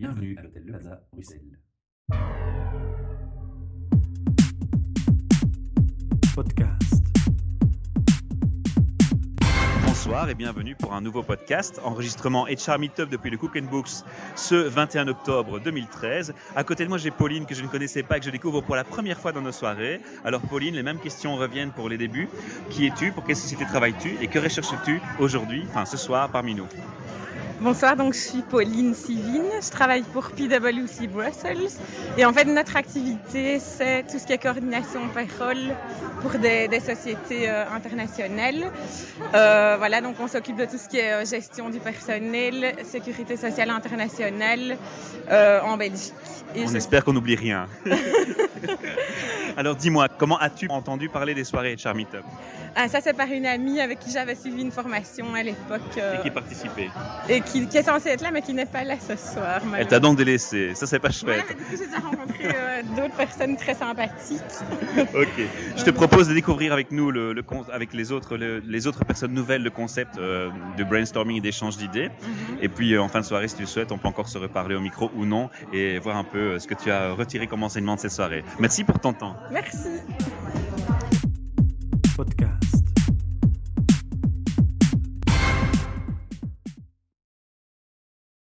Bienvenue à l'hôtel Le Plaza, Bruxelles. Podcast. Bonsoir et bienvenue pour un nouveau podcast, enregistrement HR Meetup depuis le Cook and Books ce 21 octobre 2013. À côté de moi, j'ai Pauline que je ne connaissais pas et que je découvre pour la première fois dans nos soirées. Alors Pauline, les mêmes questions reviennent pour les débuts. Qui es-tu? Pour quelle société travailles-tu? Et que recherches-tu aujourd'hui, enfin ce soir, parmi nous? Bonsoir, donc je suis Pauline Sivine, je travaille pour PwC Brussels et en fait notre activité c'est tout ce qui est coordination payroll pour des, des sociétés euh, internationales. Euh, voilà, donc on s'occupe de tout ce qui est euh, gestion du personnel, sécurité sociale internationale euh, en Belgique. Et On je- espère qu'on n'oublie rien. Alors dis-moi, comment as-tu entendu parler des soirées HR Meetup Ah, ça c'est par une amie avec qui j'avais suivi une formation à l'époque euh, et qui participait et qui, qui est censée être là mais qui n'est pas là ce soir. Elle t'a donc délaissé, ça c'est pas chouette. mais du coup, j'ai déjà rencontré euh, d'autres personnes très sympathiques. Ok. Je te propose de découvrir avec nous, le, avec les autres, le- les autres personnes nouvelles, le concept euh, de brainstorming et d'échange d'idées. Et puis euh, en fin de soirée, si tu le souhaites, on peut encore se reparler au micro ou non et voir un peu euh, ce que tu as retiré comme enseignement de cette soirée. Merci pour ton temps. Merci.